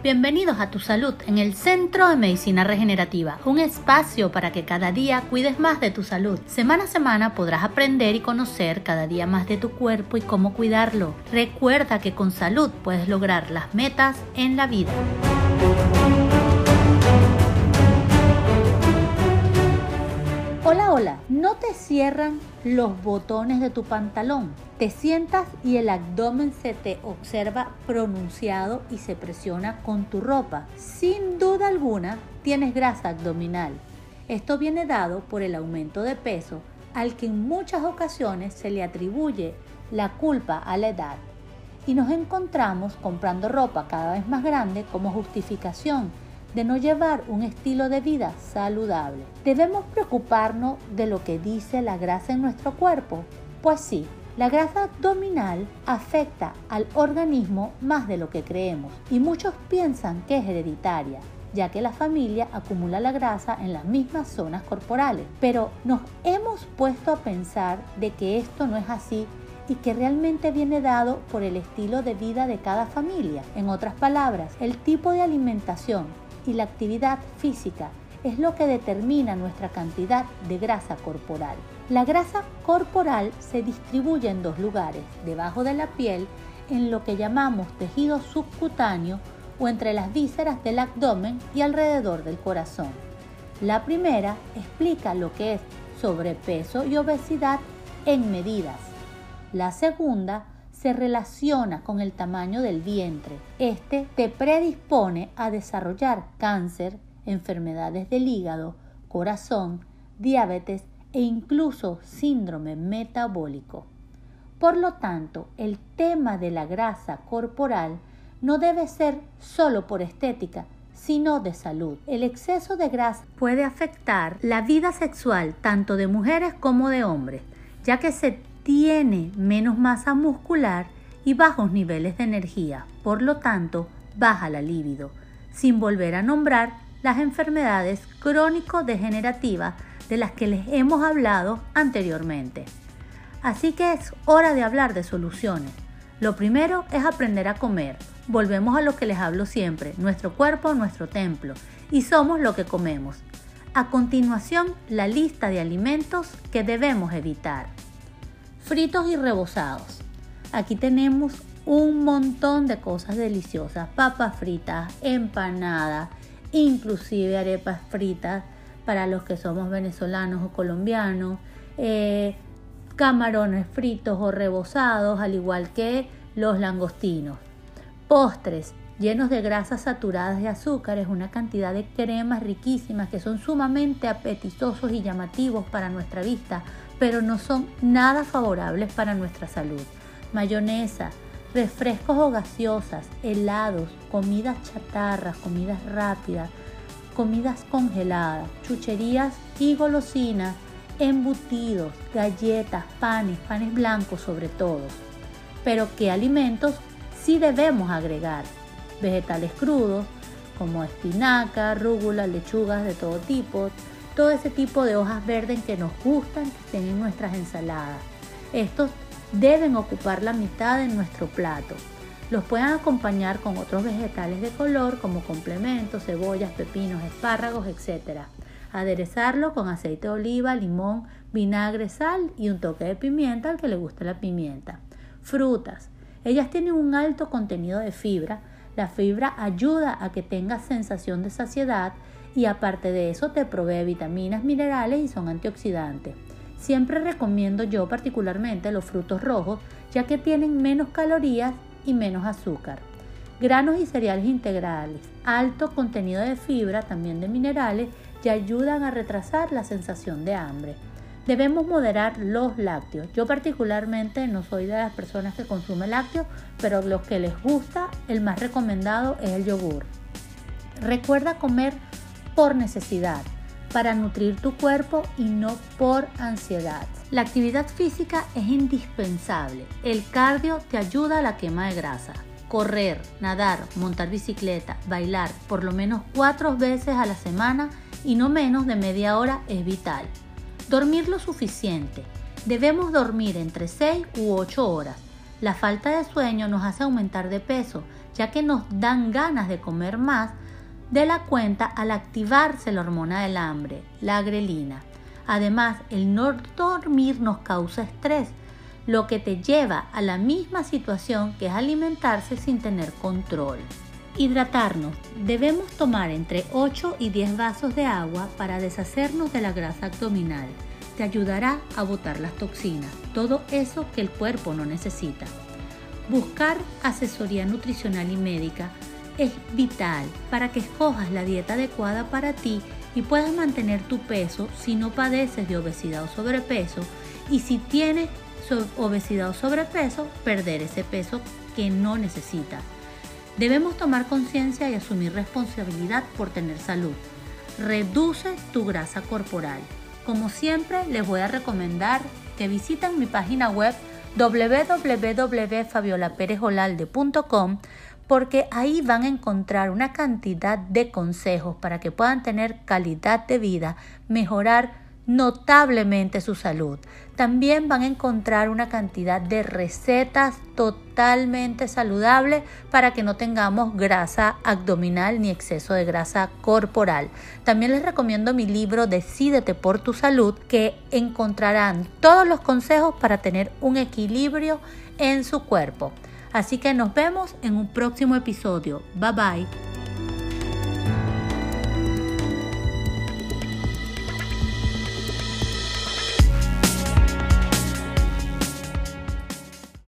Bienvenidos a Tu Salud en el Centro de Medicina Regenerativa, un espacio para que cada día cuides más de tu salud. Semana a semana podrás aprender y conocer cada día más de tu cuerpo y cómo cuidarlo. Recuerda que con salud puedes lograr las metas en la vida. Hola, hola, no te cierran los botones de tu pantalón. Te sientas y el abdomen se te observa pronunciado y se presiona con tu ropa. Sin duda alguna, tienes grasa abdominal. Esto viene dado por el aumento de peso al que en muchas ocasiones se le atribuye la culpa a la edad. Y nos encontramos comprando ropa cada vez más grande como justificación de no llevar un estilo de vida saludable. ¿Debemos preocuparnos de lo que dice la grasa en nuestro cuerpo? Pues sí, la grasa abdominal afecta al organismo más de lo que creemos y muchos piensan que es hereditaria ya que la familia acumula la grasa en las mismas zonas corporales. Pero nos hemos puesto a pensar de que esto no es así y que realmente viene dado por el estilo de vida de cada familia. En otras palabras, el tipo de alimentación y la actividad física es lo que determina nuestra cantidad de grasa corporal. La grasa corporal se distribuye en dos lugares, debajo de la piel, en lo que llamamos tejido subcutáneo o entre las vísceras del abdomen y alrededor del corazón. La primera explica lo que es sobrepeso y obesidad en medidas. La segunda se relaciona con el tamaño del vientre. Este te predispone a desarrollar cáncer, enfermedades del hígado, corazón, diabetes e incluso síndrome metabólico. Por lo tanto, el tema de la grasa corporal no debe ser solo por estética, sino de salud. El exceso de grasa puede afectar la vida sexual tanto de mujeres como de hombres, ya que se tiene menos masa muscular y bajos niveles de energía, por lo tanto, baja la libido, sin volver a nombrar las enfermedades crónico-degenerativas de las que les hemos hablado anteriormente. Así que es hora de hablar de soluciones. Lo primero es aprender a comer. Volvemos a lo que les hablo siempre, nuestro cuerpo, nuestro templo, y somos lo que comemos. A continuación, la lista de alimentos que debemos evitar fritos y rebozados. Aquí tenemos un montón de cosas deliciosas, papas fritas, empanadas, inclusive arepas fritas para los que somos venezolanos o colombianos, eh, camarones fritos o rebozados, al igual que los langostinos. Postres llenos de grasas saturadas y azúcares, una cantidad de cremas riquísimas que son sumamente apetitosos y llamativos para nuestra vista, pero no son nada favorables para nuestra salud. Mayonesa, refrescos o gaseosas, helados, comidas chatarras, comidas rápidas, comidas congeladas, chucherías y golosinas, embutidos, galletas, panes, panes blancos sobre todo. Pero ¿qué alimentos sí debemos agregar? Vegetales crudos como espinaca, rúgula, lechugas de todo tipo, todo ese tipo de hojas verdes que nos gustan que estén en nuestras ensaladas. Estos deben ocupar la mitad de nuestro plato. Los pueden acompañar con otros vegetales de color como complementos, cebollas, pepinos, espárragos, etc. Aderezarlo con aceite de oliva, limón, vinagre, sal y un toque de pimienta al que le guste la pimienta. Frutas. Ellas tienen un alto contenido de fibra. La fibra ayuda a que tengas sensación de saciedad y aparte de eso te provee vitaminas, minerales y son antioxidantes. Siempre recomiendo yo particularmente los frutos rojos ya que tienen menos calorías y menos azúcar. Granos y cereales integrales, alto contenido de fibra, también de minerales, y ayudan a retrasar la sensación de hambre. Debemos moderar los lácteos. Yo particularmente no soy de las personas que consumen lácteos, pero los que les gusta, el más recomendado es el yogur. Recuerda comer por necesidad, para nutrir tu cuerpo y no por ansiedad. La actividad física es indispensable. El cardio te ayuda a la quema de grasa. Correr, nadar, montar bicicleta, bailar por lo menos cuatro veces a la semana y no menos de media hora es vital. Dormir lo suficiente. Debemos dormir entre 6 u 8 horas. La falta de sueño nos hace aumentar de peso, ya que nos dan ganas de comer más de la cuenta al activarse la hormona del hambre, la grelina. Además, el no dormir nos causa estrés, lo que te lleva a la misma situación que es alimentarse sin tener control. Hidratarnos. Debemos tomar entre 8 y 10 vasos de agua para deshacernos de la grasa abdominal. Te ayudará a botar las toxinas, todo eso que el cuerpo no necesita. Buscar asesoría nutricional y médica es vital para que escojas la dieta adecuada para ti y puedas mantener tu peso si no padeces de obesidad o sobrepeso y si tienes obesidad o sobrepeso, perder ese peso que no necesitas. Debemos tomar conciencia y asumir responsabilidad por tener salud. Reduce tu grasa corporal. Como siempre, les voy a recomendar que visiten mi página web www.fabiolaperejolalde.com porque ahí van a encontrar una cantidad de consejos para que puedan tener calidad de vida, mejorar notablemente su salud. También van a encontrar una cantidad de recetas totalmente saludables para que no tengamos grasa abdominal ni exceso de grasa corporal. También les recomiendo mi libro Decídete por tu salud que encontrarán todos los consejos para tener un equilibrio en su cuerpo. Así que nos vemos en un próximo episodio. Bye bye.